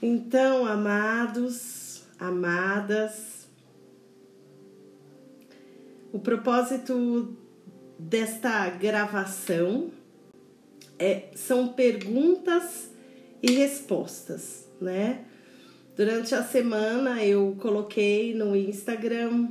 Então, amados, amadas, o propósito desta gravação é, são perguntas e respostas, né? Durante a semana eu coloquei no Instagram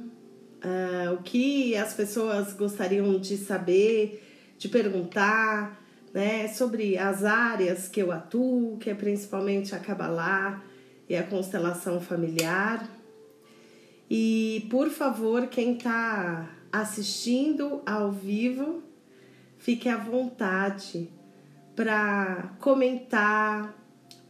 uh, o que as pessoas gostariam de saber, de perguntar, né? Sobre as áreas que eu atuo, que é principalmente a Kabbalah e a constelação familiar. E por favor, quem está assistindo ao vivo, fique à vontade para comentar,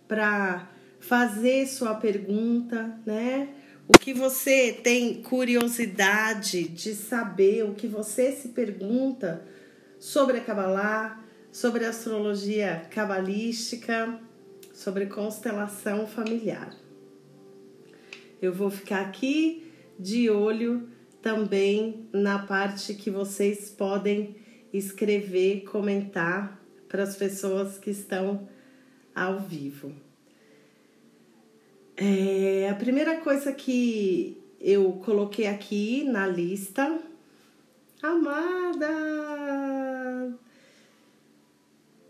para fazer sua pergunta, né? O que você tem curiosidade de saber, o que você se pergunta sobre a Kabbalah, sobre astrologia cabalística, sobre constelação familiar. Eu vou ficar aqui de olho também na parte que vocês podem escrever, comentar para as pessoas que estão ao vivo. É, a primeira coisa que eu coloquei aqui na lista, amada,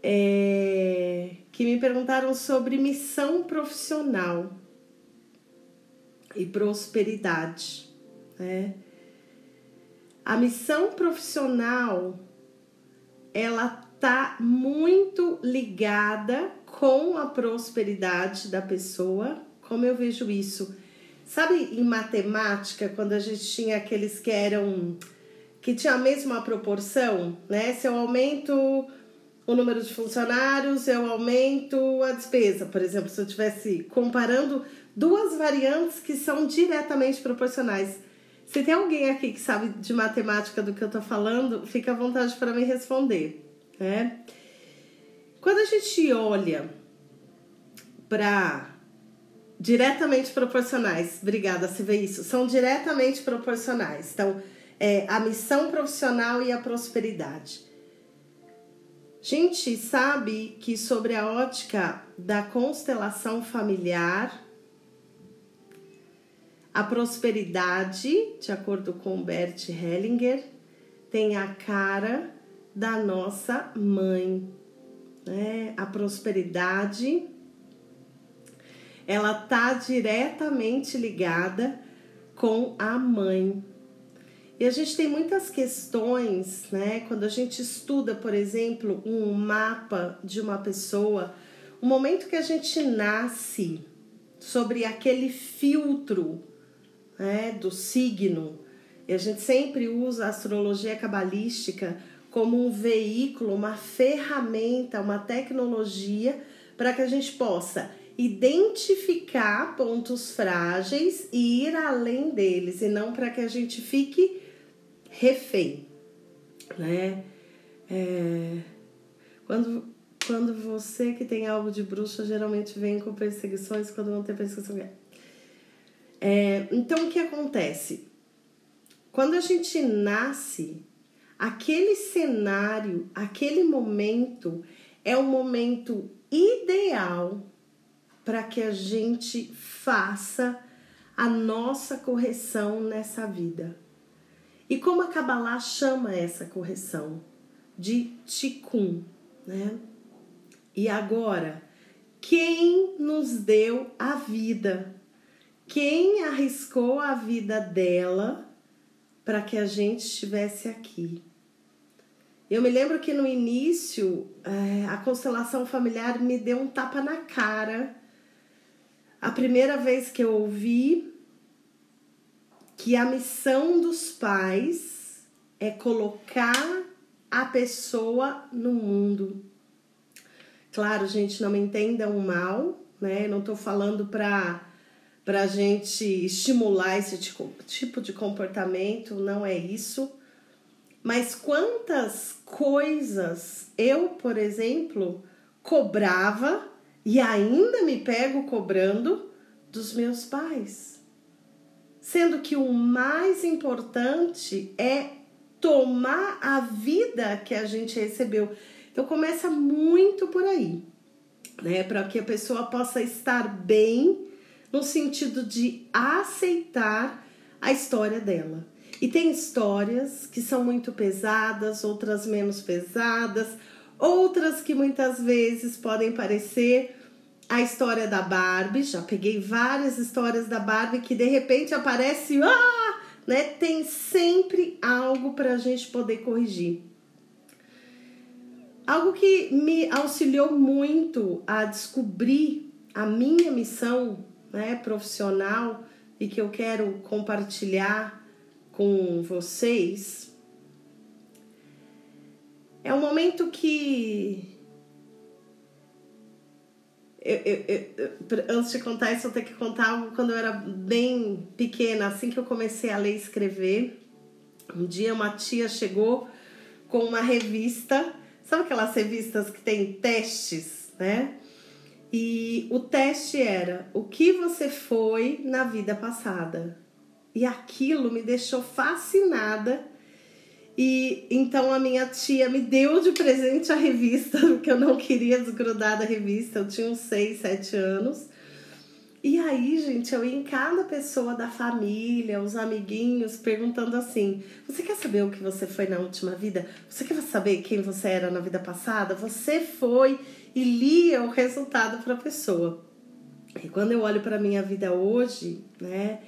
é, que me perguntaram sobre missão profissional e prosperidade. Né? A missão profissional ela tá muito ligada com a prosperidade da pessoa. Como eu vejo isso? Sabe em matemática, quando a gente tinha aqueles que eram que tinha a mesma proporção, né? Se eu aumento o número de funcionários, eu aumento a despesa. Por exemplo, se eu estivesse comparando duas variantes que são diretamente proporcionais. Se tem alguém aqui que sabe de matemática do que eu tô falando, fica à vontade para me responder né? Quando a gente olha para diretamente proporcionais, obrigada, se vê isso, são diretamente proporcionais. Então, é a missão profissional e a prosperidade. Gente sabe que sobre a ótica da constelação familiar, a prosperidade, de acordo com Bert Hellinger, tem a cara da nossa mãe. Né? A prosperidade ela tá diretamente ligada com a mãe. E a gente tem muitas questões, né? Quando a gente estuda, por exemplo, um mapa de uma pessoa, o momento que a gente nasce sobre aquele filtro né, do signo, e a gente sempre usa a astrologia cabalística como um veículo, uma ferramenta, uma tecnologia para que a gente possa identificar pontos frágeis e ir além deles, e não para que a gente fique refém, né? É... Quando, quando você que tem algo de bruxa geralmente vem com perseguições, quando não tem perseguição. É... Então o que acontece? Quando a gente nasce, aquele cenário, aquele momento é o momento ideal para que a gente faça a nossa correção nessa vida. E como a Kabbalah chama essa correção? De Tikkun, né? E agora, quem nos deu a vida? Quem arriscou a vida dela para que a gente estivesse aqui. Eu me lembro que no início é, a constelação familiar me deu um tapa na cara. A primeira vez que eu ouvi que a missão dos pais é colocar a pessoa no mundo. Claro, gente, não me entendam mal, né? Não tô falando para para a gente estimular esse tipo de comportamento, não é isso. Mas quantas coisas eu, por exemplo, cobrava e ainda me pego cobrando dos meus pais. Sendo que o mais importante é tomar a vida que a gente recebeu. Então começa muito por aí. né? Para que a pessoa possa estar bem no sentido de aceitar a história dela. E tem histórias que são muito pesadas, outras menos pesadas, outras que muitas vezes podem parecer a história da Barbie. Já peguei várias histórias da Barbie que de repente aparece, ah, né? Tem sempre algo para a gente poder corrigir. Algo que me auxiliou muito a descobrir a minha missão né, profissional e que eu quero compartilhar com vocês é um momento que. Eu, eu, eu, antes de contar isso, eu tenho que contar quando eu era bem pequena, assim que eu comecei a ler e escrever. Um dia uma tia chegou com uma revista, sabe aquelas revistas que tem testes, né? E o teste era o que você foi na vida passada. E aquilo me deixou fascinada e então a minha tia me deu de presente a revista, porque eu não queria desgrudar da revista, eu tinha uns 6, 7 anos. E aí, gente, eu ia em cada pessoa da família, os amiguinhos, perguntando assim: Você quer saber o que você foi na última vida? Você quer saber quem você era na vida passada? Você foi e lia o resultado para a pessoa. E quando eu olho para minha vida hoje, né,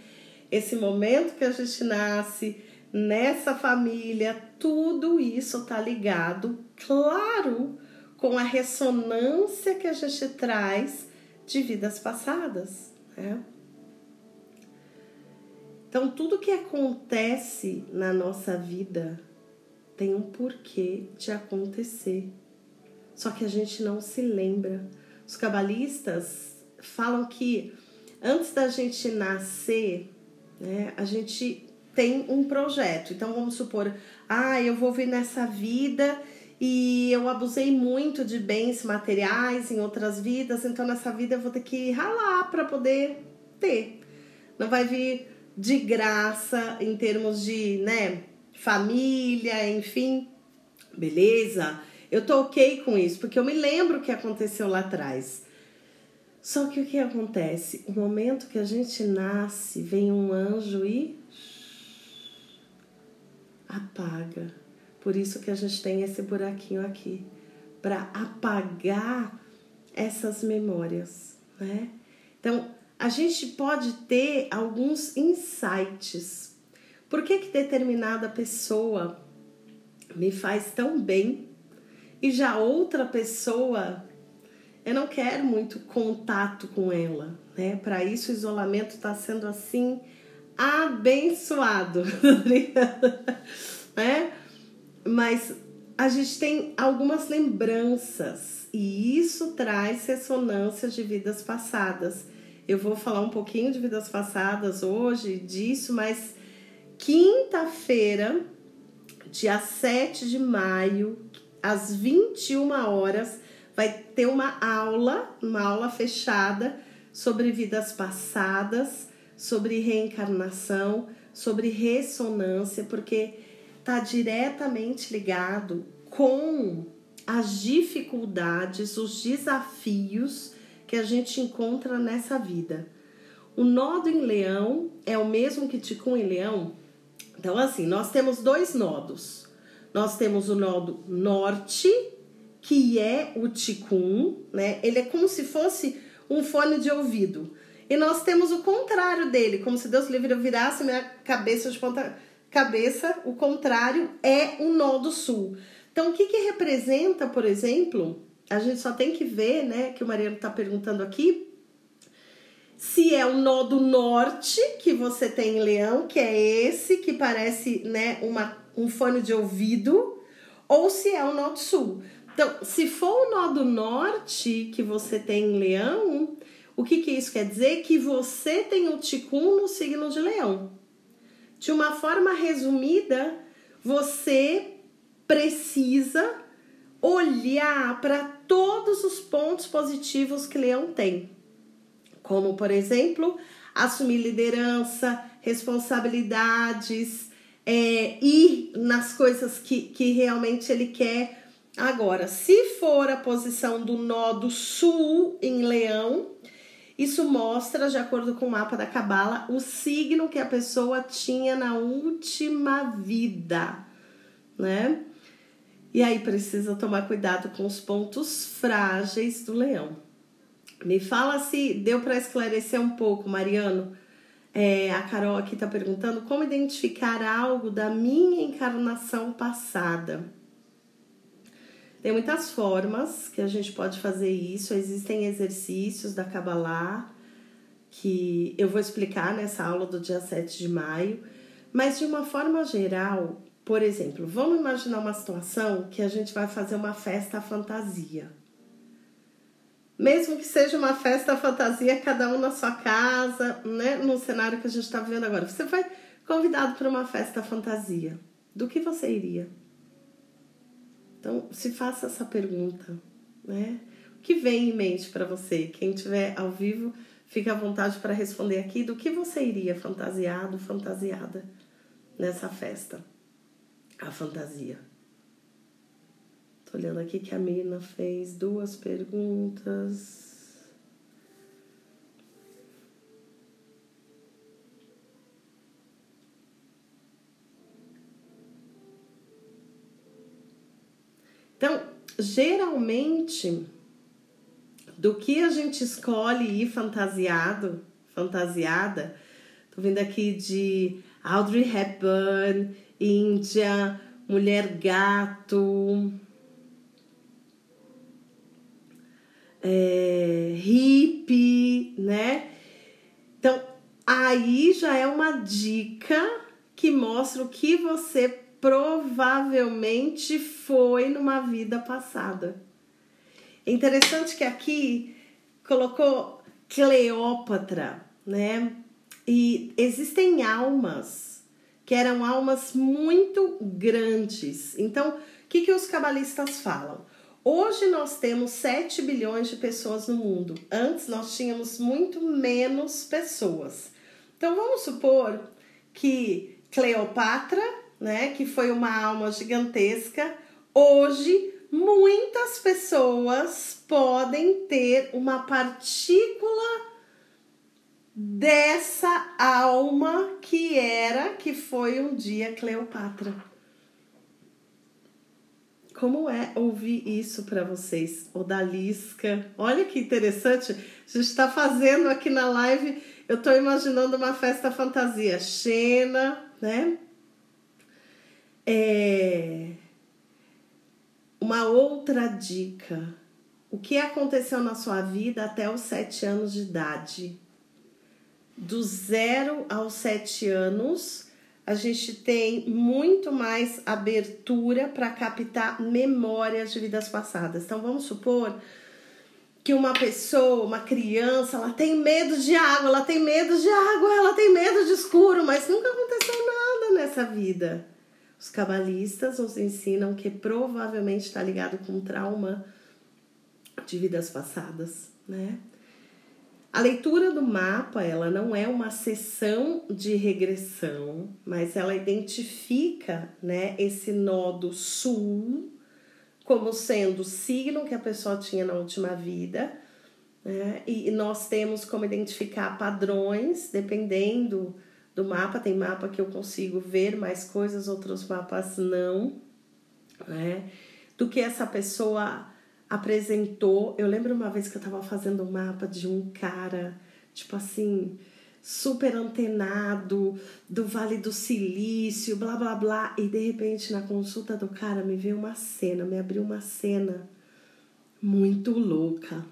esse momento que a gente nasce, nessa família, tudo isso está ligado, claro, com a ressonância que a gente traz de vidas passadas. Né? Então, tudo que acontece na nossa vida tem um porquê de acontecer. Só que a gente não se lembra. Os cabalistas falam que antes da gente nascer, né, a gente tem um projeto. Então vamos supor, ah, eu vou vir nessa vida e eu abusei muito de bens materiais em outras vidas, então nessa vida eu vou ter que ralar para poder ter. Não vai vir de graça em termos de, né, família, enfim. Beleza? Eu tô ok com isso, porque eu me lembro o que aconteceu lá atrás. Só que o que acontece? O momento que a gente nasce, vem um anjo e apaga. Por isso que a gente tem esse buraquinho aqui para apagar essas memórias, né? Então, a gente pode ter alguns insights. Por que que determinada pessoa me faz tão bem e já outra pessoa eu não quero muito contato com ela, né? Para isso o isolamento está sendo assim abençoado, né? Mas a gente tem algumas lembranças e isso traz ressonâncias de vidas passadas. Eu vou falar um pouquinho de vidas passadas hoje, disso, mas quinta-feira, dia 7 de maio, às 21 horas, vai ter uma aula, uma aula fechada sobre vidas passadas sobre reencarnação, sobre ressonância, porque está diretamente ligado com as dificuldades, os desafios que a gente encontra nessa vida. O nodo em leão é o mesmo que Ticum em leão? Então, assim, nós temos dois nodos. Nós temos o nodo norte, que é o Ticum, né? Ele é como se fosse um fone de ouvido. E nós temos o contrário dele, como se Deus livre eu virasse minha cabeça de ponta cabeça, o contrário é o nó do sul. Então, o que, que representa, por exemplo, a gente só tem que ver, né, que o Mariano está perguntando aqui, se é o nó do norte que você tem em leão, que é esse que parece, né, uma, um fone de ouvido, ou se é o nó do sul. Então, se for o nó do norte que você tem em leão, o que, que isso quer dizer? Que você tem o Ticum no signo de Leão. De uma forma resumida, você precisa olhar para todos os pontos positivos que Leão tem. Como, por exemplo, assumir liderança, responsabilidades, é, ir nas coisas que, que realmente ele quer Agora, se for a posição do nó do sul em leão, isso mostra, de acordo com o mapa da Cabala, o signo que a pessoa tinha na última vida, né? E aí precisa tomar cuidado com os pontos frágeis do leão. Me fala se deu para esclarecer um pouco, Mariano. É, a Carol aqui está perguntando como identificar algo da minha encarnação passada. Tem muitas formas que a gente pode fazer isso. Existem exercícios da Kabbalah que eu vou explicar nessa aula do dia 7 de maio. Mas de uma forma geral, por exemplo, vamos imaginar uma situação que a gente vai fazer uma festa fantasia. Mesmo que seja uma festa fantasia, cada um na sua casa, né? No cenário que a gente está vivendo agora. Você foi convidado para uma festa fantasia. Do que você iria? Então, se faça essa pergunta, né? O que vem em mente para você? Quem estiver ao vivo, fique à vontade para responder aqui do que você iria fantasiado, fantasiada nessa festa. A fantasia. Tô olhando aqui que a menina fez duas perguntas. Geralmente, do que a gente escolhe ir fantasiado, fantasiada, tô vendo aqui de Audrey Hepburn, Índia, Mulher Gato, é, hippie, né? Então, aí já é uma dica que mostra o que você provavelmente foi numa vida passada. É interessante que aqui colocou Cleópatra, né? E existem almas que eram almas muito grandes. Então, o que, que os cabalistas falam? Hoje nós temos 7 bilhões de pessoas no mundo. Antes nós tínhamos muito menos pessoas. Então vamos supor que Cleopatra né, que foi uma alma gigantesca, hoje muitas pessoas podem ter uma partícula dessa alma que era, que foi um dia Cleopatra. Como é ouvir isso para vocês? Odalisca, olha que interessante. A gente está fazendo aqui na live. Eu estou imaginando uma festa fantasia. Xena, né? É... Uma outra dica. O que aconteceu na sua vida até os sete anos de idade? Do zero aos sete anos, a gente tem muito mais abertura para captar memórias de vidas passadas. Então, vamos supor que uma pessoa, uma criança, ela tem medo de água, ela tem medo de água, ela tem medo de escuro, mas nunca aconteceu nada nessa vida. Os cabalistas nos ensinam que provavelmente está ligado com trauma de vidas passadas, né? A leitura do mapa, ela não é uma sessão de regressão, mas ela identifica, né, esse nodo sul como sendo o signo que a pessoa tinha na última vida, né? E nós temos como identificar padrões dependendo do mapa. Tem mapa que eu consigo ver mais coisas, outros mapas não, né? Do que essa pessoa apresentou. Eu lembro uma vez que eu tava fazendo um mapa de um cara, tipo assim, super antenado, do Vale do Silício, blá blá blá, e de repente na consulta do cara me veio uma cena, me abriu uma cena muito louca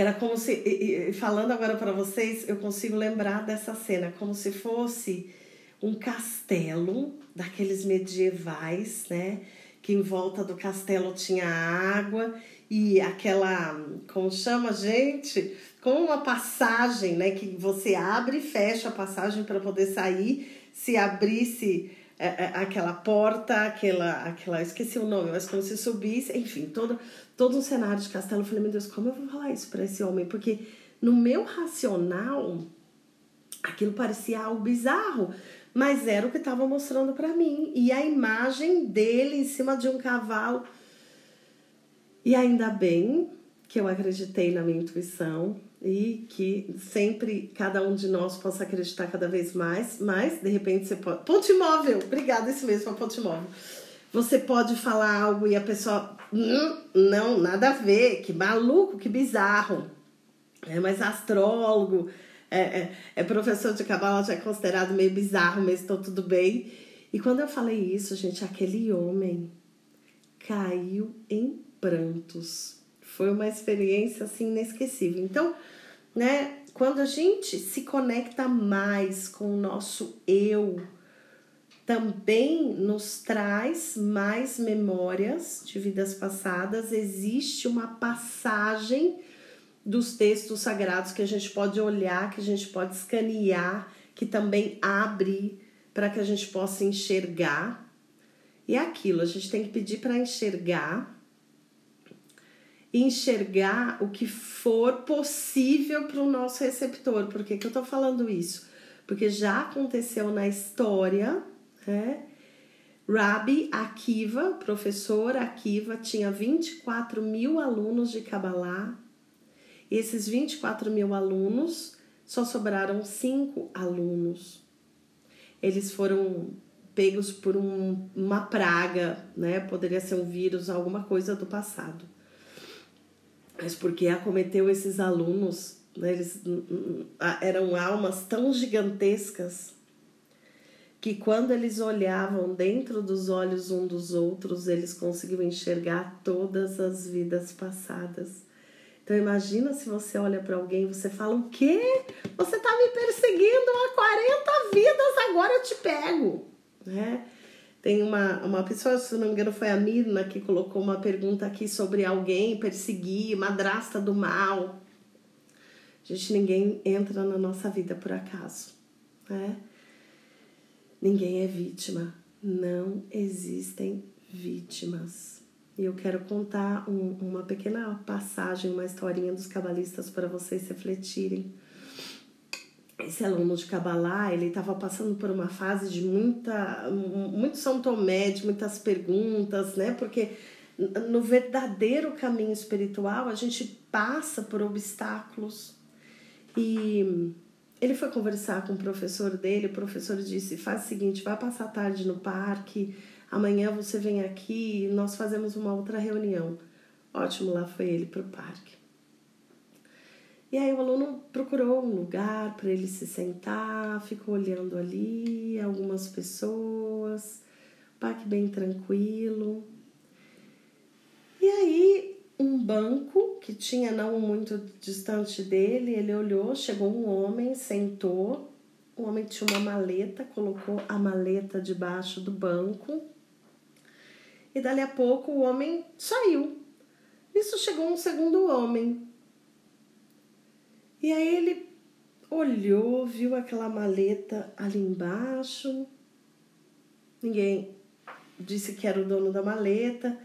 que era como se e, e, falando agora para vocês eu consigo lembrar dessa cena como se fosse um castelo daqueles medievais né? Que em volta do castelo tinha água e aquela como chama gente? Com uma passagem né? Que você abre e fecha a passagem para poder sair se abrisse aquela porta, aquela, aquela, esqueci o nome, mas como se subisse, enfim, todo, todo um cenário de castelo. Eu falei, meu Deus, como eu vou falar isso para esse homem? Porque no meu racional, aquilo parecia algo bizarro, mas era o que estava mostrando para mim. E a imagem dele em cima de um cavalo E ainda bem que eu acreditei na minha intuição e que sempre cada um de nós possa acreditar cada vez mais, mas de repente você pode. Ponto imóvel! Obrigada, esse mesmo, ponto imóvel. Você pode falar algo e a pessoa. Hum, não, nada a ver, que maluco, que bizarro. É, mas astrólogo, é, é, é professor de cabala, já é considerado meio bizarro, mas estou tudo bem. E quando eu falei isso, gente, aquele homem caiu em prantos. Foi uma experiência assim inesquecível. Então, né, quando a gente se conecta mais com o nosso eu, também nos traz mais memórias de vidas passadas. Existe uma passagem dos textos sagrados que a gente pode olhar, que a gente pode escanear, que também abre para que a gente possa enxergar. E é aquilo, a gente tem que pedir para enxergar enxergar o que for possível para o nosso receptor. Por que, que eu estou falando isso? Porque já aconteceu na história, né? Rabi Akiva, professor Akiva, tinha 24 mil alunos de Kabbalah. E esses 24 mil alunos, só sobraram cinco alunos eles foram pegos por um, uma praga, né? Poderia ser um vírus, alguma coisa do passado. Mas porque acometeu esses alunos, né? eles eram almas tão gigantescas que quando eles olhavam dentro dos olhos um dos outros, eles conseguiam enxergar todas as vidas passadas. Então imagina se você olha para alguém você fala: "O quê? Você tá me perseguindo há 40 vidas, agora eu te pego". Né? Tem uma, uma pessoa, se não me engano, foi a Mirna que colocou uma pergunta aqui sobre alguém perseguir, madrasta do mal. Gente, ninguém entra na nossa vida por acaso, né? Ninguém é vítima. Não existem vítimas. E eu quero contar um, uma pequena passagem, uma historinha dos cabalistas para vocês refletirem. Esse aluno de Kabbalah, ele estava passando por uma fase de muita, muito São Tomé, de muitas perguntas, né? Porque no verdadeiro caminho espiritual a gente passa por obstáculos. E ele foi conversar com o professor dele, o professor disse: faz o seguinte, vai passar a tarde no parque, Amanhã você vem aqui nós fazemos uma outra reunião. Ótimo, lá foi ele para o parque. E aí o aluno procurou um lugar para ele se sentar, ficou olhando ali algumas pessoas, parque bem tranquilo. E aí um banco que tinha não muito distante dele, ele olhou, chegou um homem, sentou. O homem tinha uma maleta, colocou a maleta debaixo do banco e dali a pouco o homem saiu. Nisso chegou um segundo homem. E aí ele olhou, viu aquela maleta ali embaixo. Ninguém disse que era o dono da maleta.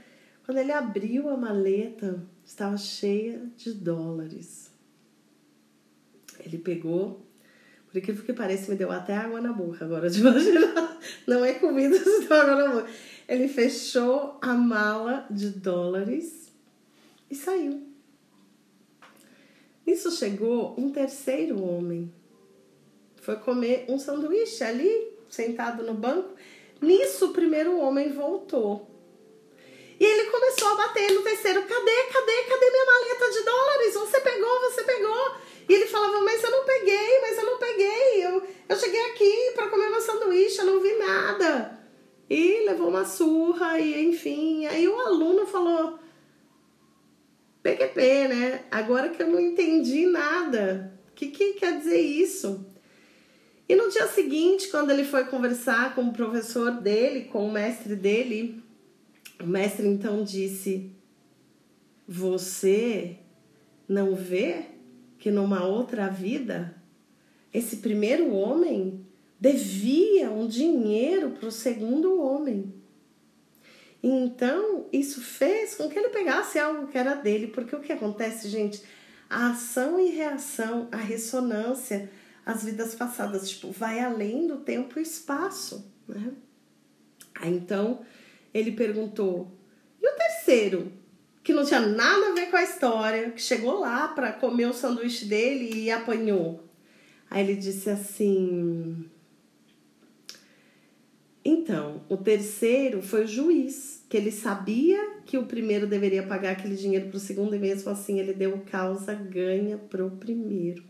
Quando ele abriu a maleta, estava cheia de dólares. Ele pegou, por incrível que pareça, me deu até água na boca agora de imaginar. Não é comida, se deu água na boca. Ele fechou a mala de dólares e saiu. Nisso chegou um terceiro homem. Foi comer um sanduíche ali, sentado no banco. Nisso, o primeiro homem voltou. E ele começou a bater no terceiro: cadê, cadê, cadê minha maleta de dólares? Você pegou, você pegou. E ele falava: mas eu não peguei, mas eu não peguei. Eu, eu cheguei aqui para comer meu sanduíche, eu não vi nada. E levou uma surra, e enfim. Aí o aluno falou: PQP, né? Agora que eu não entendi nada. O que, que quer dizer isso? E no dia seguinte, quando ele foi conversar com o professor dele, com o mestre dele, o mestre então disse: Você não vê que numa outra vida esse primeiro homem devia um dinheiro para o segundo homem. Então, isso fez com que ele pegasse algo que era dele, porque o que acontece, gente? A ação e reação, a ressonância, as vidas passadas, tipo, vai além do tempo e espaço, né? Aí, então, ele perguntou: e o terceiro? que não tinha nada a ver com a história, que chegou lá para comer o sanduíche dele e apanhou. Aí ele disse assim: Então, o terceiro foi o juiz, que ele sabia que o primeiro deveria pagar aquele dinheiro para o segundo e mesmo assim ele deu causa ganha para o primeiro.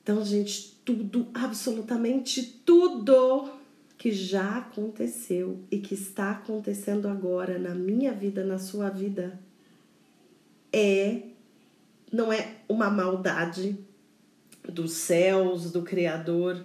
Então, gente, tudo, absolutamente tudo que já aconteceu e que está acontecendo agora na minha vida, na sua vida, é não é uma maldade dos céus, do Criador.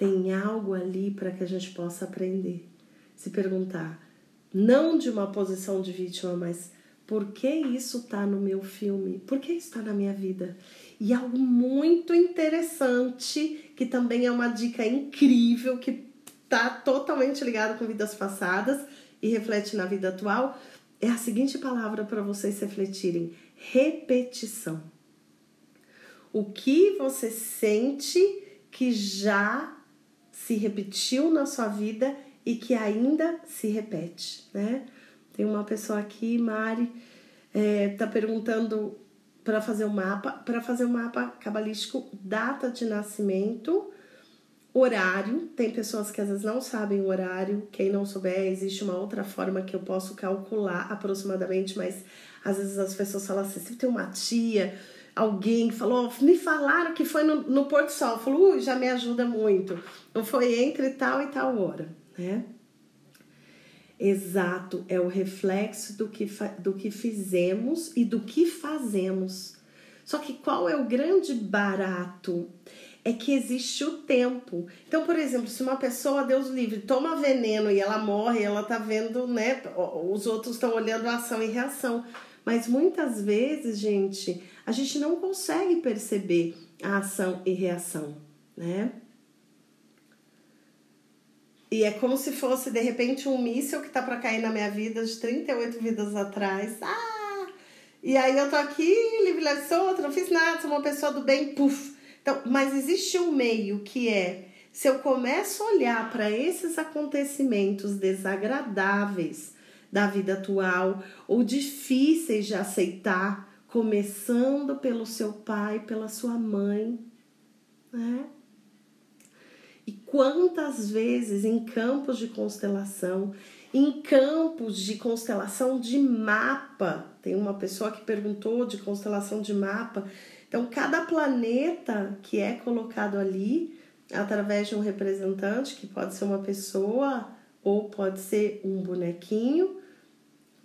Tem algo ali para que a gente possa aprender. Se perguntar, não de uma posição de vítima, mas por que isso está no meu filme? Por que isso está na minha vida? E algo muito interessante, que também é uma dica incrível, que está totalmente ligado com vidas passadas e reflete na vida atual, é a seguinte palavra para vocês refletirem: repetição. O que você sente que já se repetiu na sua vida e que ainda se repete, né? Tem uma pessoa aqui, Mari, é, tá perguntando para fazer um mapa, para fazer um mapa cabalístico, data de nascimento, Horário, tem pessoas que às vezes não sabem o horário. Quem não souber, existe uma outra forma que eu posso calcular aproximadamente, mas às vezes as pessoas falam assim: se tem uma tia, alguém falou, me falaram que foi no, no Porto Sol. Eu falo, uh, já me ajuda muito. Não foi entre tal e tal hora, né? Exato, é o reflexo do que, do que fizemos e do que fazemos. Só que qual é o grande barato? é que existe o tempo. Então, por exemplo, se uma pessoa, Deus livre, toma veneno e ela morre, ela tá vendo, né? Os outros estão olhando ação e reação. Mas muitas vezes, gente, a gente não consegue perceber a ação e reação, né? E é como se fosse, de repente, um míssil que tá para cair na minha vida de 38 vidas atrás. Ah! E aí eu tô aqui, livre, leve, solta, não fiz nada, sou uma pessoa do bem, puf então, mas existe um meio que é se eu começo a olhar para esses acontecimentos desagradáveis da vida atual ou difíceis de aceitar, começando pelo seu pai, pela sua mãe, né? E quantas vezes em campos de constelação, em campos de constelação de mapa, tem uma pessoa que perguntou de constelação de mapa, então, cada planeta que é colocado ali, através de um representante, que pode ser uma pessoa ou pode ser um bonequinho,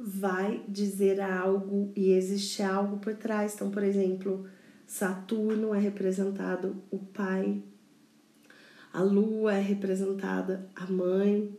vai dizer algo e existe algo por trás. Então, por exemplo, Saturno é representado o pai, a lua é representada a mãe,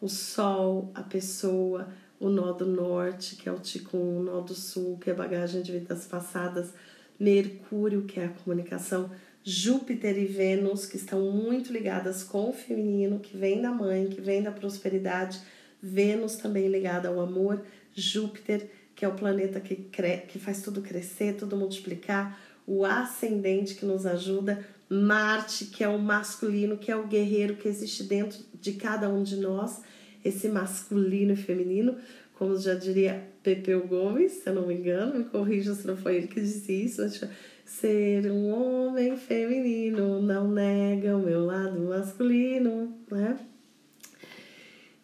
o sol, a pessoa, o nó do norte, que é o Ticum, o nó do sul, que é bagagem de vidas passadas Mercúrio, que é a comunicação, Júpiter e Vênus, que estão muito ligadas com o feminino, que vem da mãe, que vem da prosperidade, Vênus também ligada ao amor, Júpiter, que é o planeta que, cre... que faz tudo crescer, tudo multiplicar, o ascendente que nos ajuda, Marte, que é o masculino, que é o guerreiro que existe dentro de cada um de nós, esse masculino e feminino, como já diria Pepeu Gomes, se eu não me engano, me corrija se não foi ele que disse isso, mas ser um homem feminino não nega o meu lado masculino, né?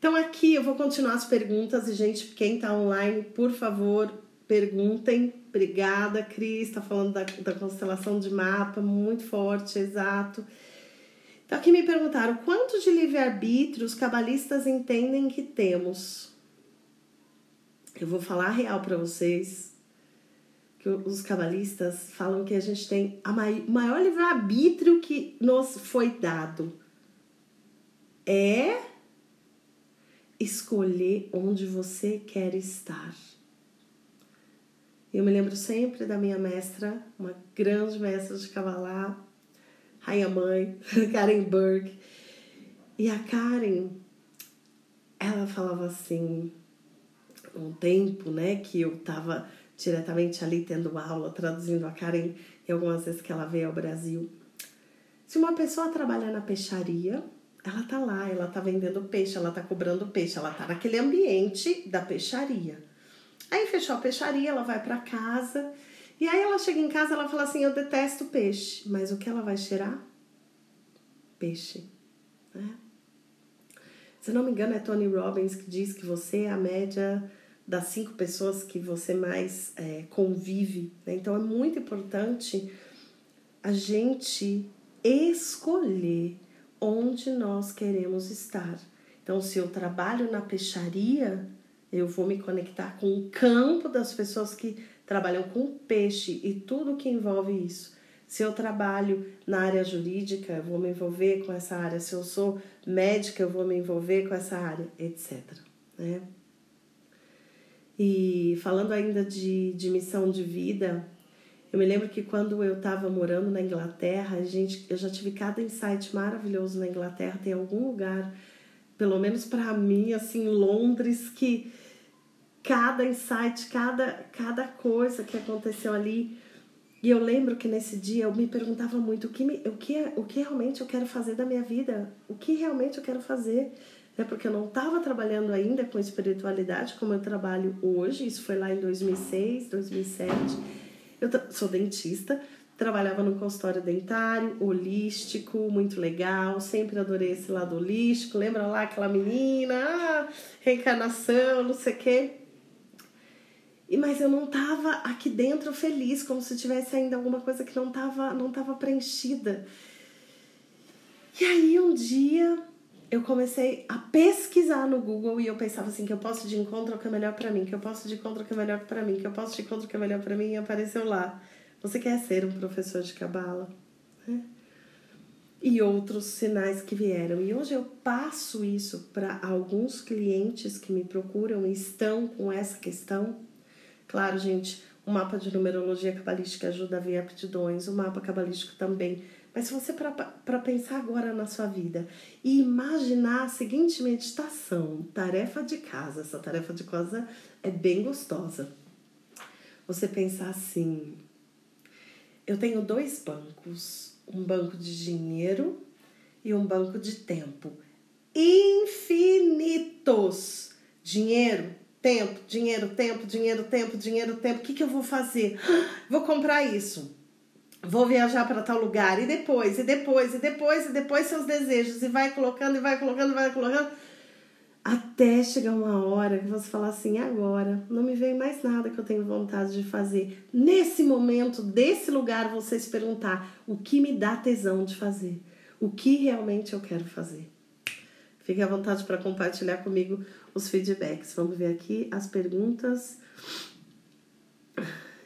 Então aqui eu vou continuar as perguntas e gente, quem tá online, por favor, perguntem. Obrigada, Cris, tá falando da, da constelação de mapa, muito forte, exato. Então aqui me perguntaram, quanto de livre-arbítrio os cabalistas entendem que temos? Eu vou falar a real para vocês que os cabalistas falam que a gente tem a maior livre-arbítrio que nos foi dado é escolher onde você quer estar. Eu me lembro sempre da minha mestra, uma grande mestra de cavalar, rainha mãe, Karen Burke. E a Karen, ela falava assim: um tempo, né, que eu estava diretamente ali tendo aula, traduzindo a Karen e algumas vezes que ela veio ao Brasil. Se uma pessoa trabalha na peixaria, ela tá lá, ela tá vendendo peixe, ela tá cobrando peixe, ela tá naquele ambiente da peixaria. Aí fechou a peixaria, ela vai para casa. E aí ela chega em casa, ela fala assim: "Eu detesto peixe", mas o que ela vai cheirar? Peixe, né? Se não me engano, é Tony Robbins que diz que você é a média das cinco pessoas que você mais é, convive. Né? Então é muito importante a gente escolher onde nós queremos estar. Então, se eu trabalho na peixaria, eu vou me conectar com o campo das pessoas que trabalham com peixe e tudo que envolve isso. Se eu trabalho na área jurídica, eu vou me envolver com essa área. Se eu sou médica, eu vou me envolver com essa área, etc. Né? E falando ainda de, de missão de vida, eu me lembro que quando eu estava morando na Inglaterra, gente, eu já tive cada insight maravilhoso na Inglaterra. Tem algum lugar, pelo menos para mim, assim, Londres, que cada insight, cada, cada coisa que aconteceu ali e eu lembro que nesse dia eu me perguntava muito o que, me, o que, o que realmente eu quero fazer da minha vida, o que realmente eu quero fazer. É porque eu não estava trabalhando ainda com espiritualidade como eu trabalho hoje, isso foi lá em 2006, 2007. Eu sou dentista, trabalhava no consultório dentário, holístico, muito legal, sempre adorei esse lado holístico. Lembra lá aquela menina, ah, reencarnação, não sei o quê. E mas eu não tava aqui dentro feliz, como se tivesse ainda alguma coisa que não tava, não tava preenchida. E aí um dia eu comecei a pesquisar no Google e eu pensava assim que eu posso de encontro o que é melhor para mim, que eu posso de encontro o que é melhor para mim, que eu posso de encontro o que é melhor para mim e apareceu lá. Você quer ser um professor de cabala? Né? E outros sinais que vieram. E hoje eu passo isso para alguns clientes que me procuram e estão com essa questão Claro, gente, o mapa de numerologia cabalística ajuda a ver aptidões, o mapa cabalístico também. Mas se você para pensar agora na sua vida e imaginar a seguinte meditação, tarefa de casa, essa tarefa de casa é bem gostosa. Você pensar assim: eu tenho dois bancos, um banco de dinheiro e um banco de tempo. Infinitos! Dinheiro, Tempo, dinheiro, tempo, dinheiro, tempo, dinheiro, tempo. O que, que eu vou fazer? Vou comprar isso. Vou viajar para tal lugar. E depois, e depois, e depois, e depois seus desejos. E vai colocando, e vai colocando, e vai colocando. Até chegar uma hora que você fala assim: agora não me vem mais nada que eu tenho vontade de fazer. Nesse momento, desse lugar, você se perguntar: o que me dá tesão de fazer? O que realmente eu quero fazer? Fique à vontade para compartilhar comigo os feedbacks. Vamos ver aqui as perguntas.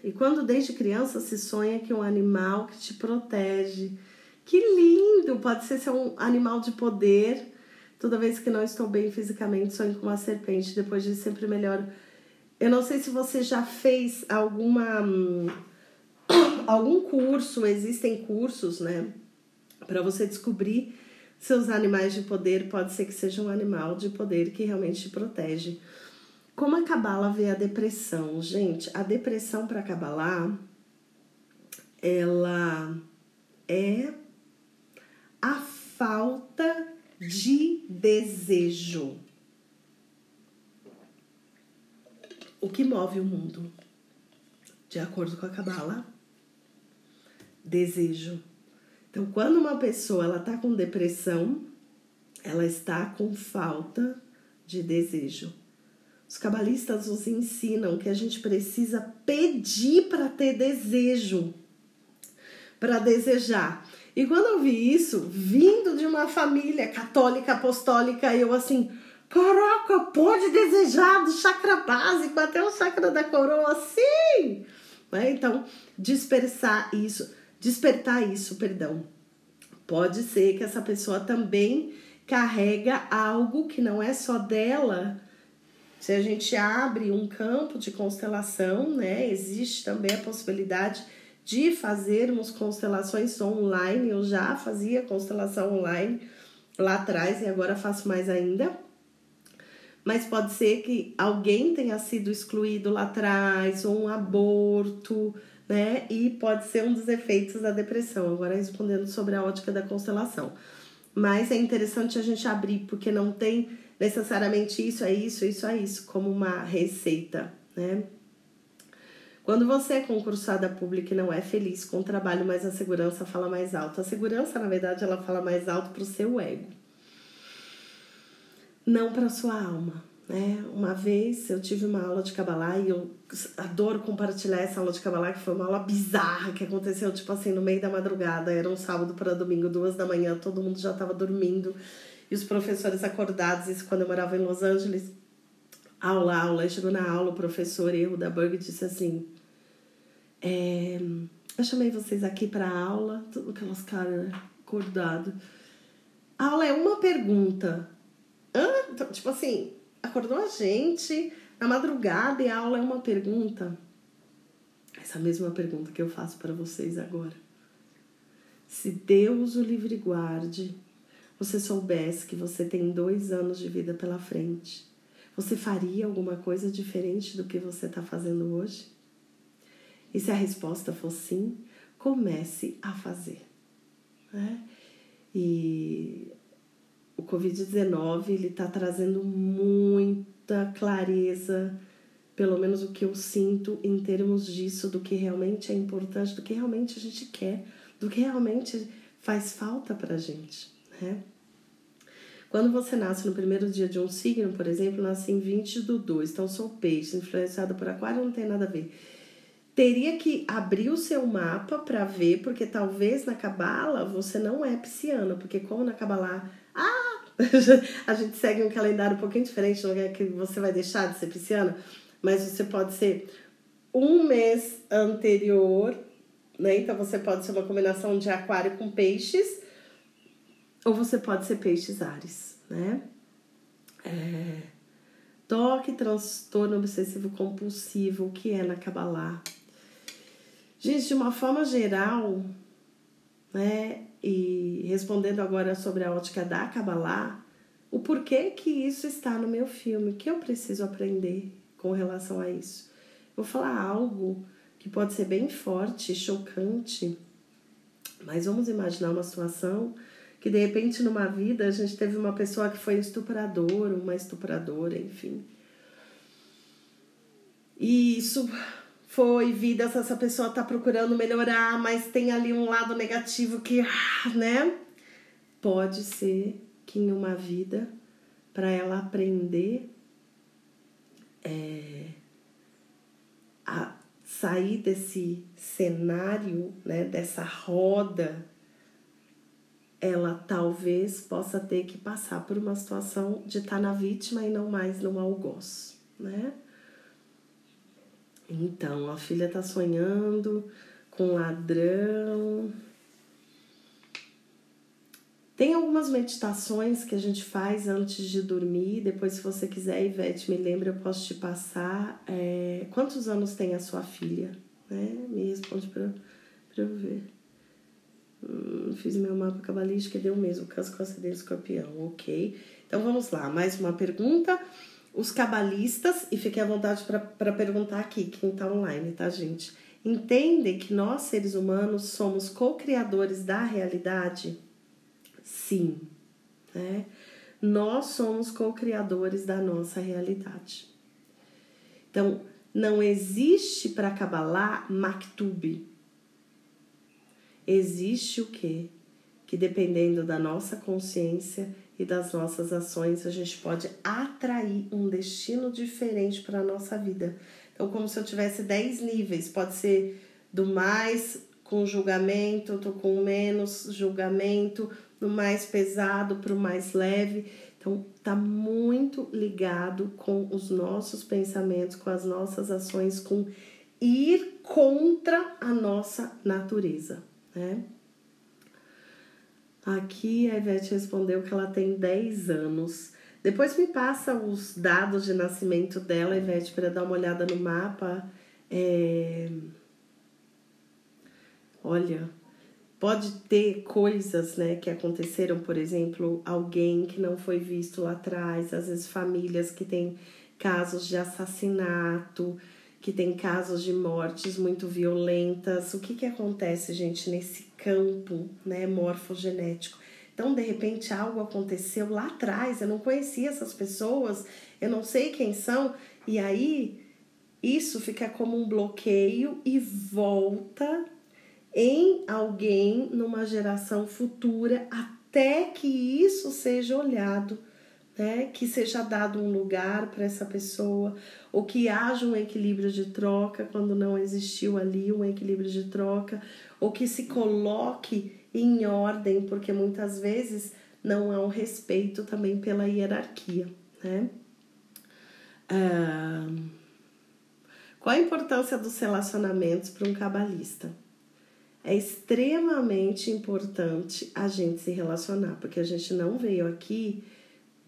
E quando desde criança se sonha que um animal que te protege. Que lindo! Pode ser, ser um animal de poder. Toda vez que não estou bem fisicamente, sonho com uma serpente. Depois de sempre melhor. Eu não sei se você já fez alguma algum curso, existem cursos, né, para você descobrir seus animais de poder pode ser que seja um animal de poder que realmente te protege. Como a cabala vê a depressão? Gente, a depressão para cabalar ela é a falta de desejo. O que move o mundo? De acordo com a cabala, desejo. Então, quando uma pessoa ela está com depressão, ela está com falta de desejo. Os cabalistas nos ensinam que a gente precisa pedir para ter desejo, para desejar. E quando eu vi isso, vindo de uma família católica apostólica, eu assim, caraca, pode desejar do chakra básico até o chakra da coroa, sim! Né? Então, dispersar isso despertar isso, perdão. Pode ser que essa pessoa também carrega algo que não é só dela. Se a gente abre um campo de constelação, né, existe também a possibilidade de fazermos constelações online. Eu já fazia constelação online lá atrás e agora faço mais ainda. Mas pode ser que alguém tenha sido excluído lá atrás, ou um aborto, né? E pode ser um dos efeitos da depressão. Agora respondendo sobre a ótica da constelação. Mas é interessante a gente abrir, porque não tem necessariamente isso, é isso, isso, é isso, como uma receita, né? Quando você é concursada pública e não é feliz com o trabalho, mas a segurança fala mais alto. A segurança, na verdade, ela fala mais alto para o seu ego, não para sua alma. Né? Uma vez eu tive uma aula de Kabbalah e eu adoro compartilhar essa aula de Kabbalah, que foi uma aula bizarra que aconteceu, tipo assim, no meio da madrugada. Era um sábado para domingo, duas da manhã, todo mundo já estava dormindo os professores acordados. Isso quando eu morava em Los Angeles. Aula, aula. Chegou na aula, o professor erro da Burg disse assim: é, Eu chamei vocês aqui para aula, tudo aquelas caras acordadas. A aula é uma pergunta. Então, tipo assim, acordou a gente na madrugada e a aula é uma pergunta. Essa mesma pergunta que eu faço para vocês agora. Se Deus o livre guarde, você soubesse que você tem dois anos de vida pela frente, você faria alguma coisa diferente do que você está fazendo hoje? E se a resposta for sim, comece a fazer. Né? E o Covid-19 ele está trazendo muita clareza, pelo menos o que eu sinto em termos disso, do que realmente é importante, do que realmente a gente quer, do que realmente faz falta para a gente, né? Quando você nasce no primeiro dia de um signo, por exemplo, nasce em 20 do 2, então sou peixe, influenciado por aquário, não tem nada a ver. Teria que abrir o seu mapa para ver, porque talvez na cabala você não é pisciano, porque como na cabala ah, a gente segue um calendário um pouquinho diferente, não é que você vai deixar de ser pisciana, mas você pode ser um mês anterior, né? Então você pode ser uma combinação de aquário com peixes, ou você pode ser peixes ares, né? É... Toque, transtorno obsessivo compulsivo, o que é na Kabbalah? Gente, de uma forma geral, né? E respondendo agora sobre a ótica da Kabbalah, o porquê que isso está no meu filme, o que eu preciso aprender com relação a isso. Vou falar algo que pode ser bem forte, chocante, mas vamos imaginar uma situação que de repente numa vida a gente teve uma pessoa que foi estuprador, uma estupradora, enfim. E isso foi vida, essa pessoa tá procurando melhorar, mas tem ali um lado negativo que, ah, né? Pode ser que em uma vida, para ela aprender é, a sair desse cenário, né, dessa roda, ela talvez possa ter que passar por uma situação de estar tá na vítima e não mais no algoz, né? Então, a filha tá sonhando com ladrão. Tem algumas meditações que a gente faz antes de dormir. Depois, se você quiser, Ivete, me lembra, eu posso te passar. É, quantos anos tem a sua filha? Né? Me responde para eu ver. Hum, fiz meu mapa cabalístico e deu mesmo, caso com escorpião, ok. Então vamos lá, mais uma pergunta os cabalistas, e fiquem à vontade para perguntar aqui, quem está online, tá, gente? Entendem que nós, seres humanos, somos co-criadores da realidade? Sim, né? Nós somos co-criadores da nossa realidade. Então, não existe para Kabbalah Maktub. Existe o quê? Que dependendo da nossa consciência, e das nossas ações, a gente pode atrair um destino diferente para a nossa vida. Então, como se eu tivesse 10 níveis, pode ser do mais com julgamento, tô com menos julgamento, do mais pesado para o mais leve. Então, tá muito ligado com os nossos pensamentos, com as nossas ações, com ir contra a nossa natureza, né? Aqui a Ivete respondeu que ela tem 10 anos. Depois me passa os dados de nascimento dela, Ivete, para dar uma olhada no mapa. É... Olha, pode ter coisas né, que aconteceram, por exemplo, alguém que não foi visto lá atrás, às vezes famílias que têm casos de assassinato, que tem casos de mortes muito violentas. O que, que acontece, gente, nesse campo né, morfogenético? Então, de repente, algo aconteceu lá atrás, eu não conhecia essas pessoas, eu não sei quem são, e aí isso fica como um bloqueio e volta em alguém numa geração futura até que isso seja olhado, né? Que seja dado um lugar para essa pessoa, ou que haja um equilíbrio de troca quando não existiu ali um equilíbrio de troca, ou que se coloque em ordem, porque muitas vezes não há um respeito também pela hierarquia, né? Ah, qual a importância dos relacionamentos para um cabalista? É extremamente importante a gente se relacionar, porque a gente não veio aqui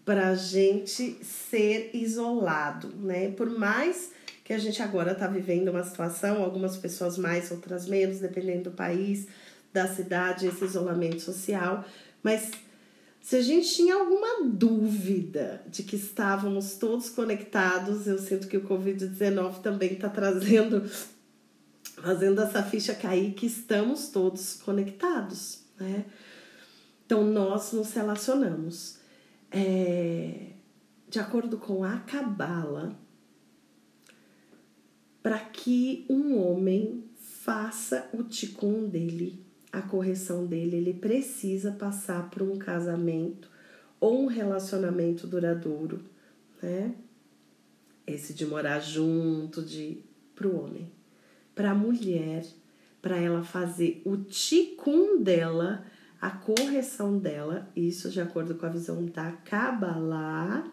para a gente ser isolado, né? Por mais que a gente agora está vivendo uma situação, algumas pessoas mais, outras menos, dependendo do país, da cidade, esse isolamento social, mas se a gente tinha alguma dúvida de que estávamos todos conectados, eu sinto que o Covid-19 também está trazendo fazendo essa ficha cair que estamos todos conectados, né? Então nós nos relacionamos. É, de acordo com a Cabala, para que um homem faça o ticum dele, a correção dele, ele precisa passar por um casamento ou um relacionamento duradouro, né? Esse de morar junto, de pro homem para a mulher, para ela fazer o ticum dela, a correção dela, isso de acordo com a visão da Kabbalah,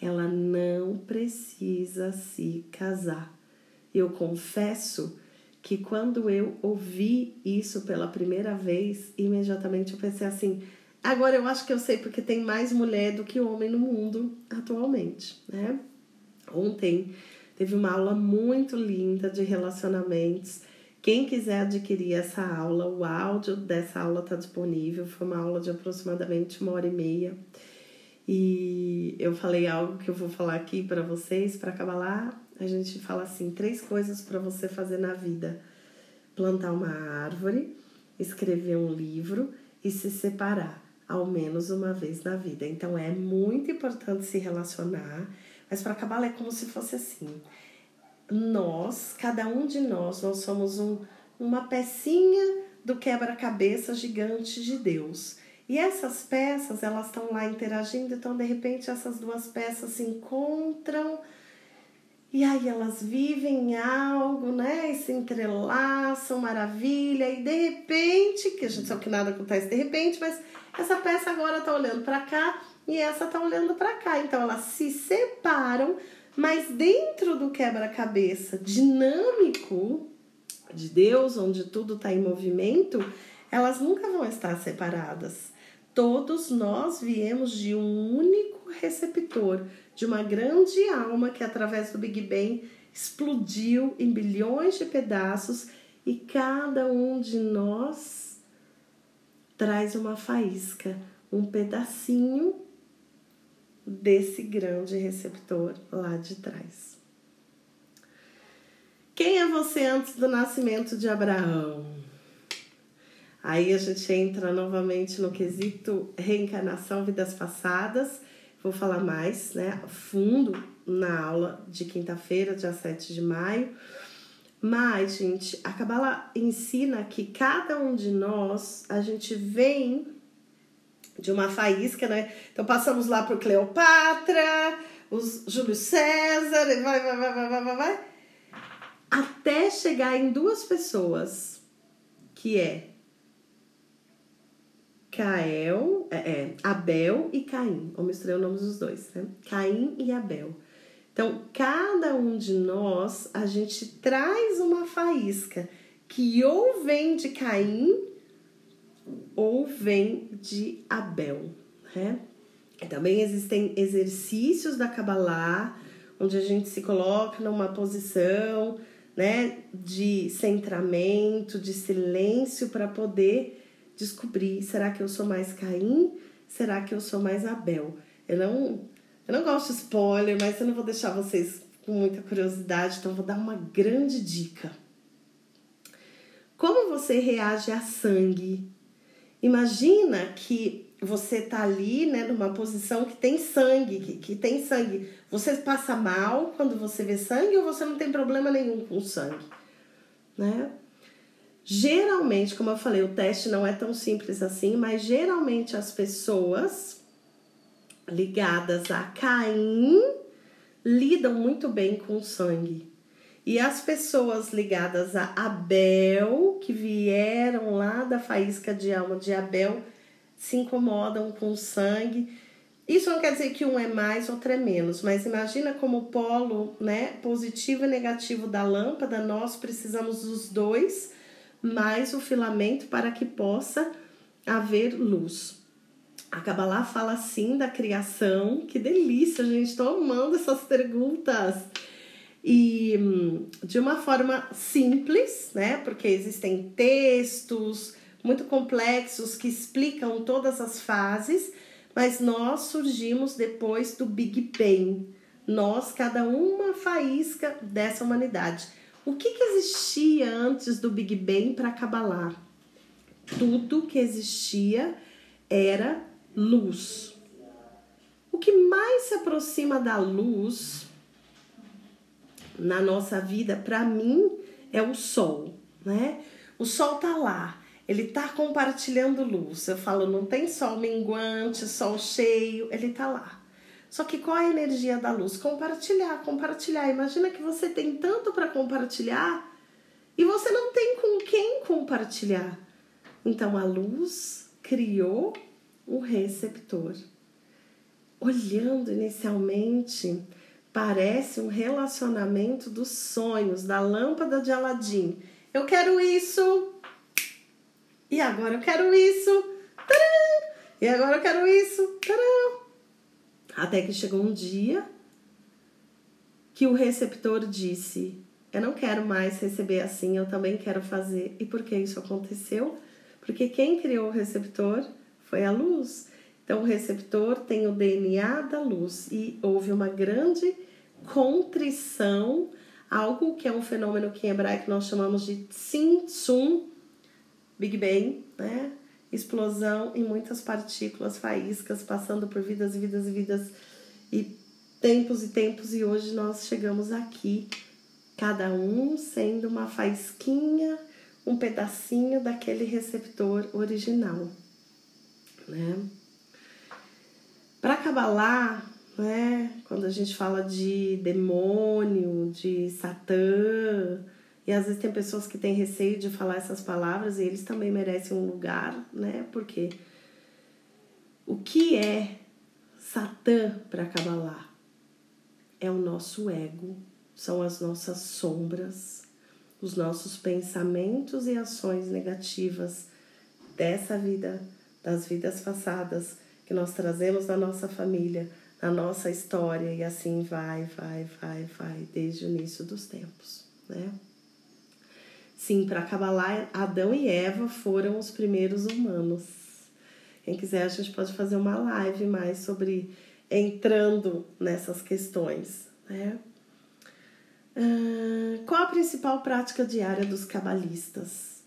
ela não precisa se casar. Eu confesso que quando eu ouvi isso pela primeira vez, imediatamente eu pensei assim: agora eu acho que eu sei porque tem mais mulher do que homem no mundo atualmente, né? Ontem Teve uma aula muito linda de relacionamentos. Quem quiser adquirir essa aula, o áudio dessa aula está disponível. Foi uma aula de aproximadamente uma hora e meia. E eu falei algo que eu vou falar aqui para vocês, para acabar lá. A gente fala assim: três coisas para você fazer na vida: plantar uma árvore, escrever um livro e se separar, ao menos uma vez na vida. Então é muito importante se relacionar mas para Cabala é como se fosse assim. Nós, cada um de nós, nós somos um, uma pecinha do quebra-cabeça gigante de Deus. E essas peças, elas estão lá interagindo, então de repente essas duas peças se encontram e aí elas vivem algo, né? E se entrelaçam, maravilha, e de repente, que a gente sabe que nada acontece de repente, mas essa peça agora tá olhando para cá e essa tá olhando para cá. Então elas se separam, mas dentro do quebra-cabeça dinâmico de Deus, onde tudo está em movimento, elas nunca vão estar separadas. Todos nós viemos de um único receptor, de uma grande alma que através do Big Bang explodiu em bilhões de pedaços e cada um de nós traz uma faísca, um pedacinho desse grande receptor lá de trás. Quem é você antes do nascimento de Abraão? Aí a gente entra novamente no quesito reencarnação, vidas passadas. Vou falar mais, né, fundo na aula de quinta-feira, dia 7 de maio. Mas, gente, a Kabbalah ensina que cada um de nós, a gente vem de uma faísca, né? Então passamos lá pro Cleopatra, os Júlio César, vai, vai, vai, vai, vai, vai, vai, até chegar em duas pessoas, que é Cael, é, é, Abel e Caim. Eu misturei o nome dos dois, né? Caim e Abel. Então, cada um de nós, a gente traz uma faísca que ou vem de Caim ou vem de Abel, né? Também existem exercícios da Kabbalah, onde a gente se coloca numa posição, né, de centramento, de silêncio para poder descobrir, será que eu sou mais Caim? Será que eu sou mais Abel? Eu não, eu não gosto de spoiler, mas eu não vou deixar vocês com muita curiosidade, então vou dar uma grande dica. Como você reage a sangue Imagina que você tá ali, né, numa posição que tem sangue, que, que tem sangue. Você passa mal quando você vê sangue ou você não tem problema nenhum com sangue, né? Geralmente, como eu falei, o teste não é tão simples assim, mas geralmente as pessoas ligadas a Caim lidam muito bem com sangue. E as pessoas ligadas a Abel, que vieram lá da faísca de alma de Abel, se incomodam com sangue. Isso não quer dizer que um é mais, outro é menos, mas imagina como o polo né, positivo e negativo da lâmpada, nós precisamos dos dois, mais o filamento para que possa haver luz. A Kabbalah fala assim da criação, que delícia, gente, estou amando essas perguntas. E hum, de uma forma simples, né? Porque existem textos, muito complexos que explicam todas as fases, mas nós surgimos depois do Big Bang. Nós, cada uma faísca dessa humanidade. O que, que existia antes do Big Bang para Kabbalah? Tudo que existia era luz. O que mais se aproxima da luz na nossa vida, para mim, é o sol, né? O sol tá lá, ele tá compartilhando luz. Eu falo, não tem sol minguante, sol cheio, ele tá lá. Só que qual é a energia da luz? Compartilhar, compartilhar. Imagina que você tem tanto para compartilhar e você não tem com quem compartilhar. Então a luz criou o receptor. Olhando inicialmente, parece um relacionamento dos sonhos, da lâmpada de Aladim. Eu quero isso, e agora eu quero isso. Tcharam! E agora eu quero isso. Tcharam! Até que chegou um dia que o receptor disse: Eu não quero mais receber assim, eu também quero fazer. E por que isso aconteceu? Porque quem criou o receptor foi a luz. Então, o receptor tem o DNA da luz e houve uma grande contrição, algo que é um fenômeno que em hebraico nós chamamos de tzimtzum, Big Bang, né? Explosão em muitas partículas, faíscas, passando por vidas e vidas e vidas e tempos e tempos, e hoje nós chegamos aqui, cada um sendo uma faísquinha, um pedacinho daquele receptor original, né? Para Kabbalah, né, quando a gente fala de demônio, de Satã, e às vezes tem pessoas que têm receio de falar essas palavras e eles também merecem um lugar, né? Porque o que é Satã para Kabbalah? É o nosso ego, são as nossas sombras, os nossos pensamentos e ações negativas dessa vida, das vidas passadas que nós trazemos da nossa família, na nossa história e assim vai, vai, vai, vai desde o início dos tempos, né? Sim, para Kabbalah, Adão e Eva foram os primeiros humanos. Quem quiser, a gente pode fazer uma live mais sobre entrando nessas questões, né? Uh, qual a principal prática diária dos cabalistas?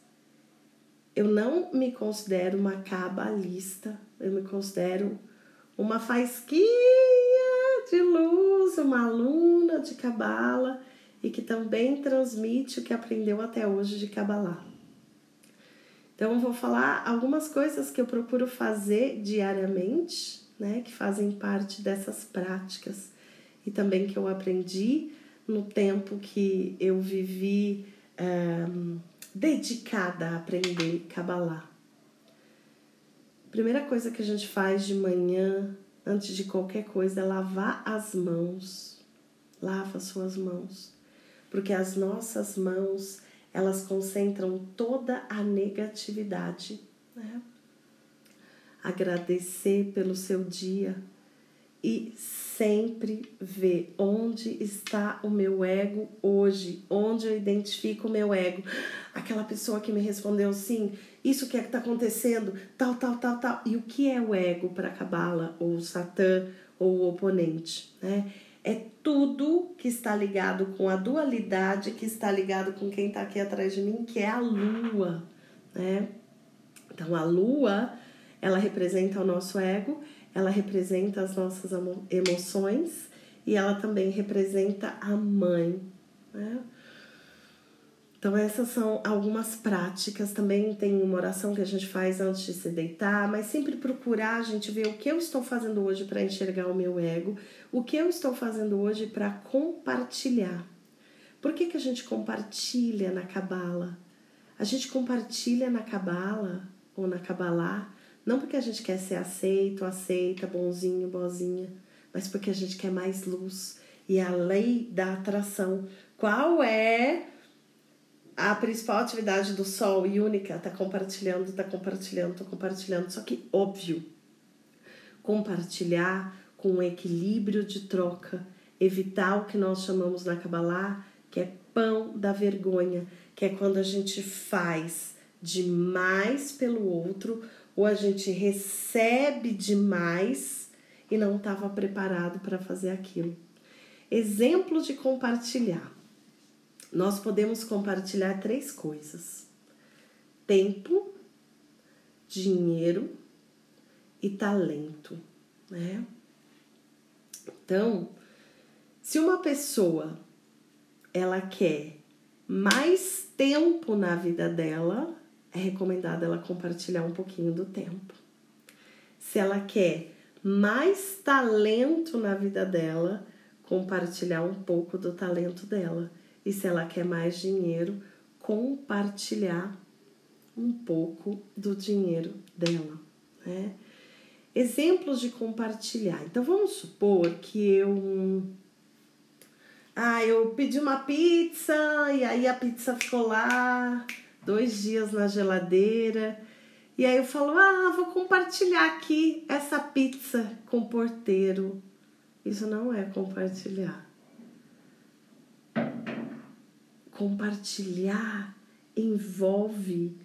Eu não me considero uma cabalista, eu me considero uma faisquinha de luz, uma aluna de cabala e que também transmite o que aprendeu até hoje de Kabbalah. Então, eu vou falar algumas coisas que eu procuro fazer diariamente, né, que fazem parte dessas práticas e também que eu aprendi no tempo que eu vivi é, dedicada a aprender Kabbalah. Primeira coisa que a gente faz de manhã, antes de qualquer coisa, é lavar as mãos. Lava suas mãos porque as nossas mãos elas concentram toda a negatividade. Né? Agradecer pelo seu dia e sempre ver onde está o meu ego hoje, onde eu identifico o meu ego. Aquela pessoa que me respondeu sim, isso que é que está acontecendo, tal, tal, tal, tal. E o que é o ego para Cabala, ou o Satã, ou o oponente, né? é tudo que está ligado com a dualidade, que está ligado com quem está aqui atrás de mim, que é a lua, né? Então a lua ela representa o nosso ego, ela representa as nossas emoções e ela também representa a mãe. Né? Então, essas são algumas práticas. Também tem uma oração que a gente faz antes de se deitar, mas sempre procurar a gente ver o que eu estou fazendo hoje para enxergar o meu ego, o que eu estou fazendo hoje para compartilhar. Por que, que a gente compartilha na cabala? A gente compartilha na cabala ou na cabalá, não porque a gente quer ser aceito, aceita, bonzinho, bozinha, mas porque a gente quer mais luz. E a lei da atração. Qual é a principal atividade do sol e única, tá compartilhando, tá compartilhando, tá compartilhando. Só que óbvio, compartilhar com um equilíbrio de troca, evitar o que nós chamamos na Kabbalah, que é pão da vergonha, que é quando a gente faz demais pelo outro ou a gente recebe demais e não estava preparado para fazer aquilo. Exemplo de compartilhar nós podemos compartilhar três coisas: tempo, dinheiro e talento, né? Então, se uma pessoa ela quer mais tempo na vida dela, é recomendado ela compartilhar um pouquinho do tempo. Se ela quer mais talento na vida dela, compartilhar um pouco do talento dela e se ela quer mais dinheiro, compartilhar um pouco do dinheiro dela, né? Exemplos de compartilhar. Então vamos supor que eu ah, eu pedi uma pizza e aí a pizza ficou lá dois dias na geladeira. E aí eu falo, ah, vou compartilhar aqui essa pizza com o porteiro. Isso não é compartilhar. Compartilhar envolve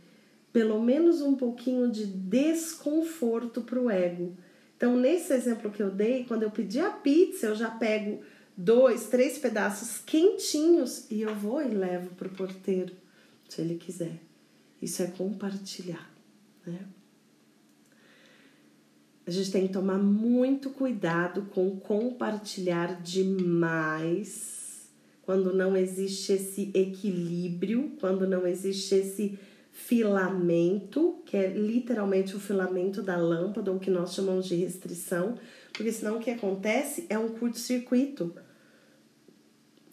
pelo menos um pouquinho de desconforto para o ego. Então, nesse exemplo que eu dei, quando eu pedi a pizza, eu já pego dois, três pedaços quentinhos e eu vou e levo para o porteiro, se ele quiser. Isso é compartilhar, né? A gente tem que tomar muito cuidado com compartilhar demais quando não existe esse equilíbrio, quando não existe esse filamento, que é literalmente o filamento da lâmpada, ou que nós chamamos de restrição, porque senão o que acontece é um curto-circuito.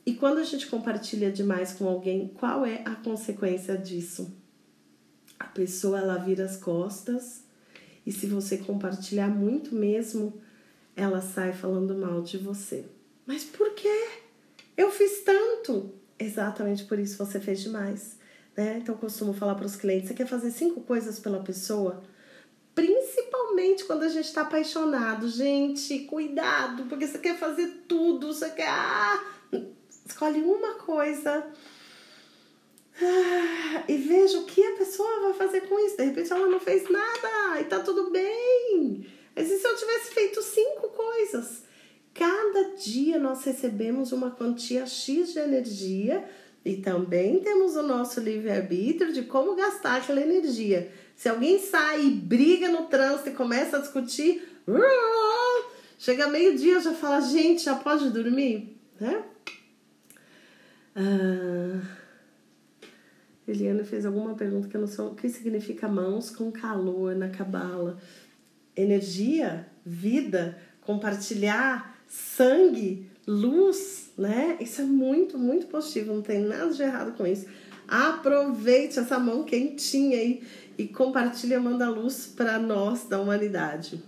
E quando a gente compartilha demais com alguém, qual é a consequência disso? A pessoa ela vira as costas e se você compartilhar muito mesmo, ela sai falando mal de você. Mas por quê? Eu fiz tanto. Exatamente por isso você fez demais. Né? Então, eu costumo falar para os clientes: você quer fazer cinco coisas pela pessoa? Principalmente quando a gente está apaixonado. Gente, cuidado, porque você quer fazer tudo, você quer. Ah, escolhe uma coisa. Ah, e veja o que a pessoa vai fazer com isso. De repente ela não fez nada e tá tudo bem. Mas e se eu tivesse feito cinco coisas? Cada dia nós recebemos uma quantia X de energia e também temos o nosso livre-arbítrio de como gastar aquela energia. Se alguém sai e briga no trânsito e começa a discutir, chega meio-dia já fala, gente, já pode dormir? Né? Ah, Eliana fez alguma pergunta que eu não sei o que significa mãos com calor na cabala. Energia, vida, compartilhar sangue, luz, né? Isso é muito, muito positivo, não tem nada de errado com isso. Aproveite essa mão quentinha aí e compartilhe a mão da luz para nós da humanidade.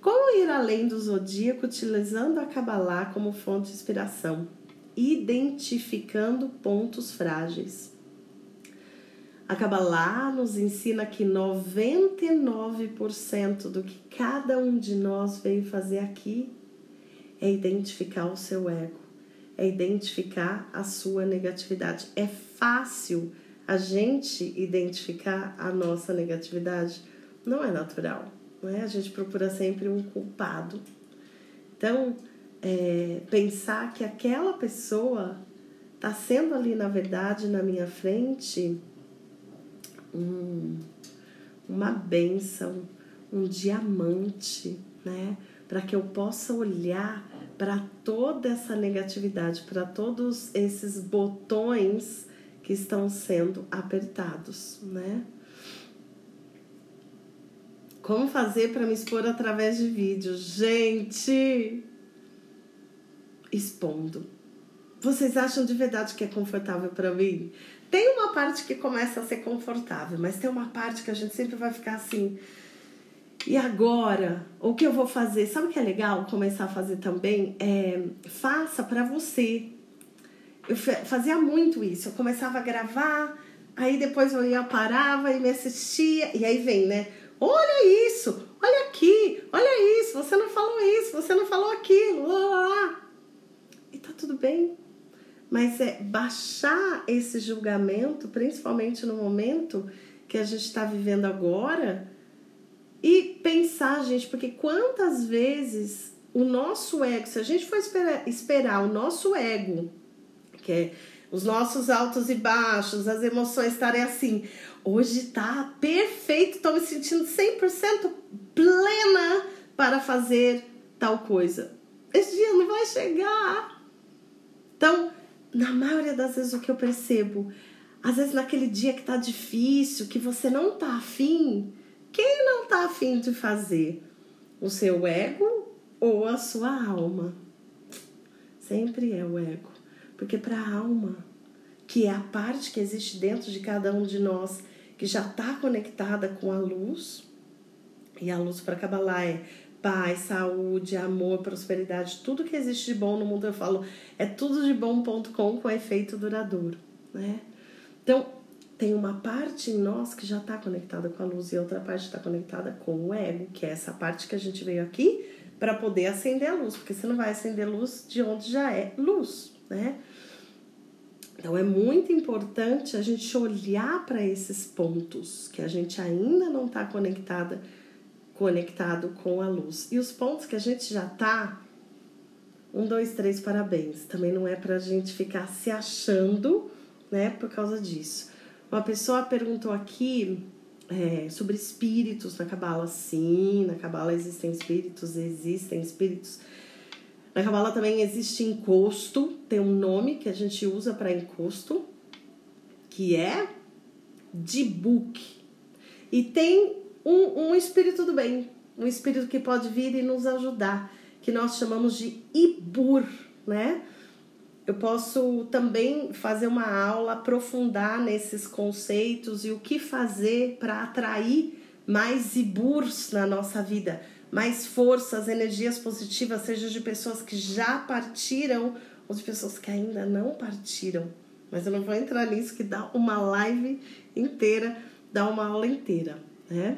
Como ir além do zodíaco utilizando a Kabbalah como fonte de inspiração? Identificando pontos frágeis. A Kabbalah nos ensina que 99% do que cada um de nós veio fazer aqui é identificar o seu ego, é identificar a sua negatividade. É fácil a gente identificar a nossa negatividade? Não é natural, não é? A gente procura sempre um culpado. Então, é, pensar que aquela pessoa está sendo ali, na verdade, na minha frente, uma benção, um diamante, né? Para que eu possa olhar para toda essa negatividade, para todos esses botões que estão sendo apertados, né? Como fazer para me expor através de vídeo? Gente, expondo. Vocês acham de verdade que é confortável para mim? Tem uma parte que começa a ser confortável, mas tem uma parte que a gente sempre vai ficar assim. E agora, o que eu vou fazer? Sabe o que é legal começar a fazer também? É, faça para você. Eu fazia muito isso. Eu começava a gravar, aí depois eu ia parava e me assistia e aí vem, né? Olha isso, olha aqui, olha isso. Você não falou isso, você não falou aquilo. Lá, lá. E tá tudo bem mas é baixar esse julgamento, principalmente no momento que a gente está vivendo agora, e pensar, gente, porque quantas vezes o nosso ego, se a gente for esperar, esperar o nosso ego, que é os nossos altos e baixos, as emoções estarem assim, hoje tá perfeito, estou me sentindo 100% plena para fazer tal coisa. Esse dia não vai chegar. Então, na maioria das vezes o que eu percebo, às vezes naquele dia que tá difícil, que você não tá afim, quem não tá afim de fazer? O seu ego ou a sua alma? Sempre é o ego. Porque para a alma, que é a parte que existe dentro de cada um de nós, que já está conectada com a luz, e a luz para Kabbalah é paz, saúde, amor, prosperidade, tudo que existe de bom no mundo, eu falo, é tudo de bom.com com efeito duradouro, né? Então, tem uma parte em nós que já está conectada com a luz e outra parte está conectada com o ego, que é essa parte que a gente veio aqui para poder acender a luz, porque você não vai acender luz de onde já é luz, né? Então é muito importante a gente olhar para esses pontos que a gente ainda não está conectada conectado com a luz. E os pontos que a gente já tá, um, dois, três, parabéns. Também não é pra gente ficar se achando, né, por causa disso. Uma pessoa perguntou aqui é, sobre espíritos na Cabala. Sim, na Cabala existem espíritos, existem espíritos. Na Cabala também existe encosto, tem um nome que a gente usa para encosto, que é Dibuk. E tem um, um espírito do bem, um espírito que pode vir e nos ajudar, que nós chamamos de Ibur, né? Eu posso também fazer uma aula, aprofundar nesses conceitos e o que fazer para atrair mais Iburs na nossa vida, mais forças, energias positivas, seja de pessoas que já partiram ou de pessoas que ainda não partiram. Mas eu não vou entrar nisso, que dá uma live inteira, dá uma aula inteira, né?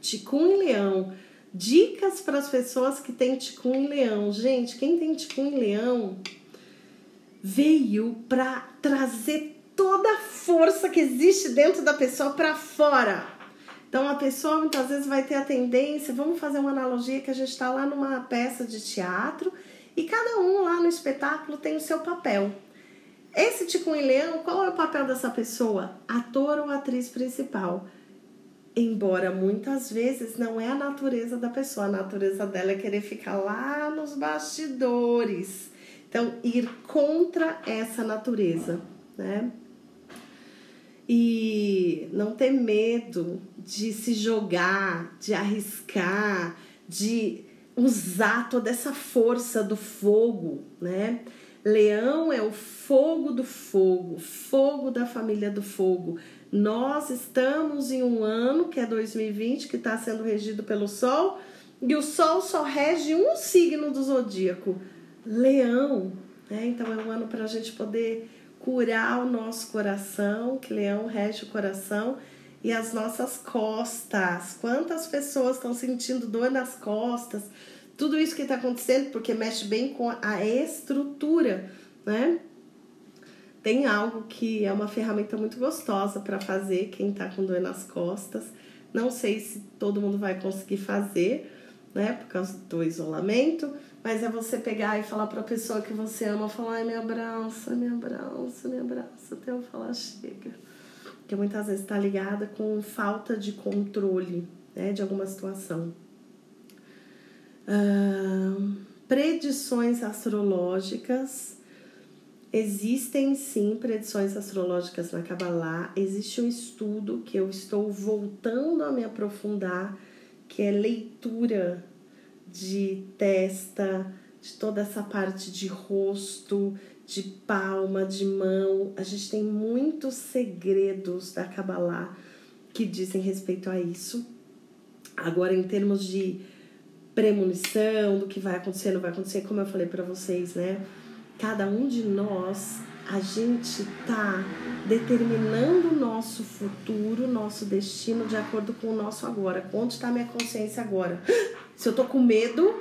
Ticum em leão. Dicas para as pessoas que têm ticum em leão. Gente, quem tem ticum em leão veio para trazer toda a força que existe dentro da pessoa para fora. Então a pessoa muitas vezes vai ter a tendência, vamos fazer uma analogia que a gente está lá numa peça de teatro e cada um lá no espetáculo tem o seu papel. Esse Ticum em Leão, qual é o papel dessa pessoa? Ator ou atriz principal embora muitas vezes não é a natureza da pessoa, a natureza dela é querer ficar lá nos bastidores. Então, ir contra essa natureza, né? E não ter medo de se jogar, de arriscar, de usar toda essa força do fogo, né? Leão é o fogo do fogo, fogo da família do fogo. Nós estamos em um ano que é 2020, que está sendo regido pelo Sol, e o Sol só rege um signo do zodíaco, Leão. Né? Então é um ano para a gente poder curar o nosso coração, que Leão rege o coração, e as nossas costas. Quantas pessoas estão sentindo dor nas costas? Tudo isso que está acontecendo porque mexe bem com a estrutura, né? tem algo que é uma ferramenta muito gostosa para fazer quem está com dor nas costas. Não sei se todo mundo vai conseguir fazer, né, por causa do isolamento, mas é você pegar e falar para a pessoa que você ama, falar, ai, me abraça, me abraça, me abraça, até eu falar chega. Porque muitas vezes está ligada com falta de controle, né, de alguma situação. Predições astrológicas. Existem sim predições astrológicas na Kabbalah. Existe um estudo que eu estou voltando a me aprofundar, que é leitura de testa, de toda essa parte de rosto, de palma, de mão. A gente tem muitos segredos da Kabbalah que dizem respeito a isso. Agora, em termos de premonição do que vai acontecer, não vai acontecer, como eu falei para vocês, né? Cada um de nós, a gente tá determinando o nosso futuro, nosso destino de acordo com o nosso agora. Onde está minha consciência agora? Se eu tô com medo,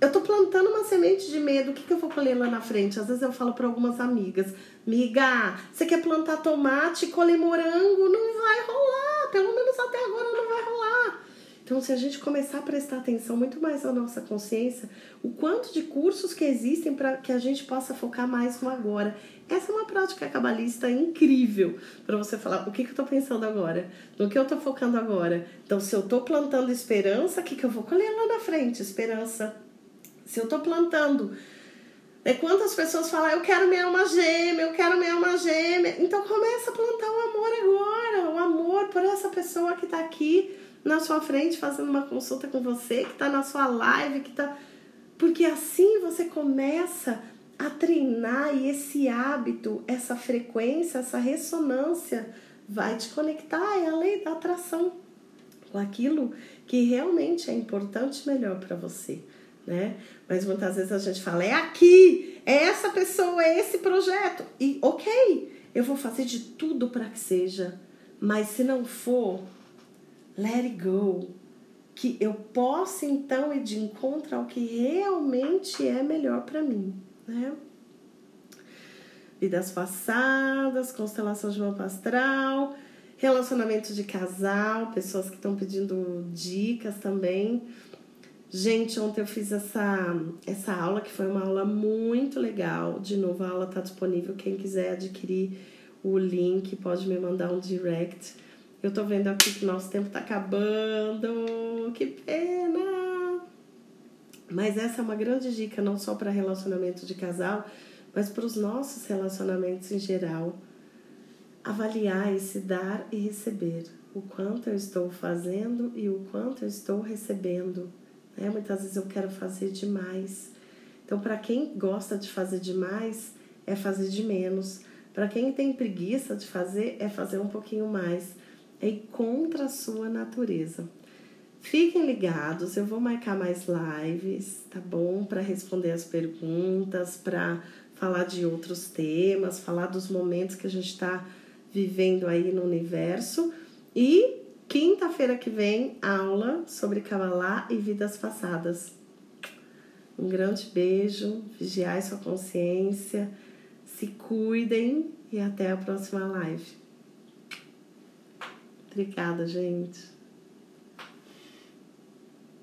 eu tô plantando uma semente de medo, o que, que eu vou colher lá na frente? Às vezes eu falo para algumas amigas, miga, você quer plantar tomate colher morango? Não vai rolar, pelo menos até agora não vai rolar. Então, se a gente começar a prestar atenção muito mais na nossa consciência, o quanto de cursos que existem para que a gente possa focar mais no agora. Essa é uma prática cabalista incrível para você falar o que, que eu estou pensando agora, no que eu estou focando agora. Então, se eu estou plantando esperança, o que, que eu vou colher lá na frente? Esperança. Se eu estou plantando. É quantas pessoas falam, eu quero minha alma gêmea, eu quero minha alma gêmea. Então começa a plantar o amor agora, o amor por essa pessoa que está aqui na sua frente fazendo uma consulta com você, que está na sua live, que está. Porque assim você começa a treinar e esse hábito, essa frequência, essa ressonância vai te conectar, é a lei da atração com aquilo que realmente é importante melhor para você, né? Mas muitas vezes a gente fala, é aqui, é essa pessoa, é esse projeto. E ok, eu vou fazer de tudo para que seja, mas se não for, let it go. Que eu possa então ir de encontro ao que realmente é melhor para mim, né? Vidas passadas, constelação de mapa astral, relacionamento de casal, pessoas que estão pedindo dicas também. Gente, ontem eu fiz essa, essa aula que foi uma aula muito legal. De novo, a aula está disponível. Quem quiser adquirir o link pode me mandar um direct. Eu tô vendo aqui que nosso tempo tá acabando. Que pena! Mas essa é uma grande dica, não só para relacionamento de casal, mas para os nossos relacionamentos em geral. Avaliar esse dar e receber. O quanto eu estou fazendo e o quanto eu estou recebendo. Né? Muitas vezes eu quero fazer demais. Então, para quem gosta de fazer demais, é fazer de menos. Para quem tem preguiça de fazer, é fazer um pouquinho mais é contra a sua natureza. Fiquem ligados, eu vou marcar mais lives, tá bom? Para responder as perguntas, para falar de outros temas, falar dos momentos que a gente está vivendo aí no universo. E quinta-feira que vem, aula sobre Kabbalah e vidas passadas. Um grande beijo, vigiai sua consciência, se cuidem e até a próxima live. Obrigada, gente.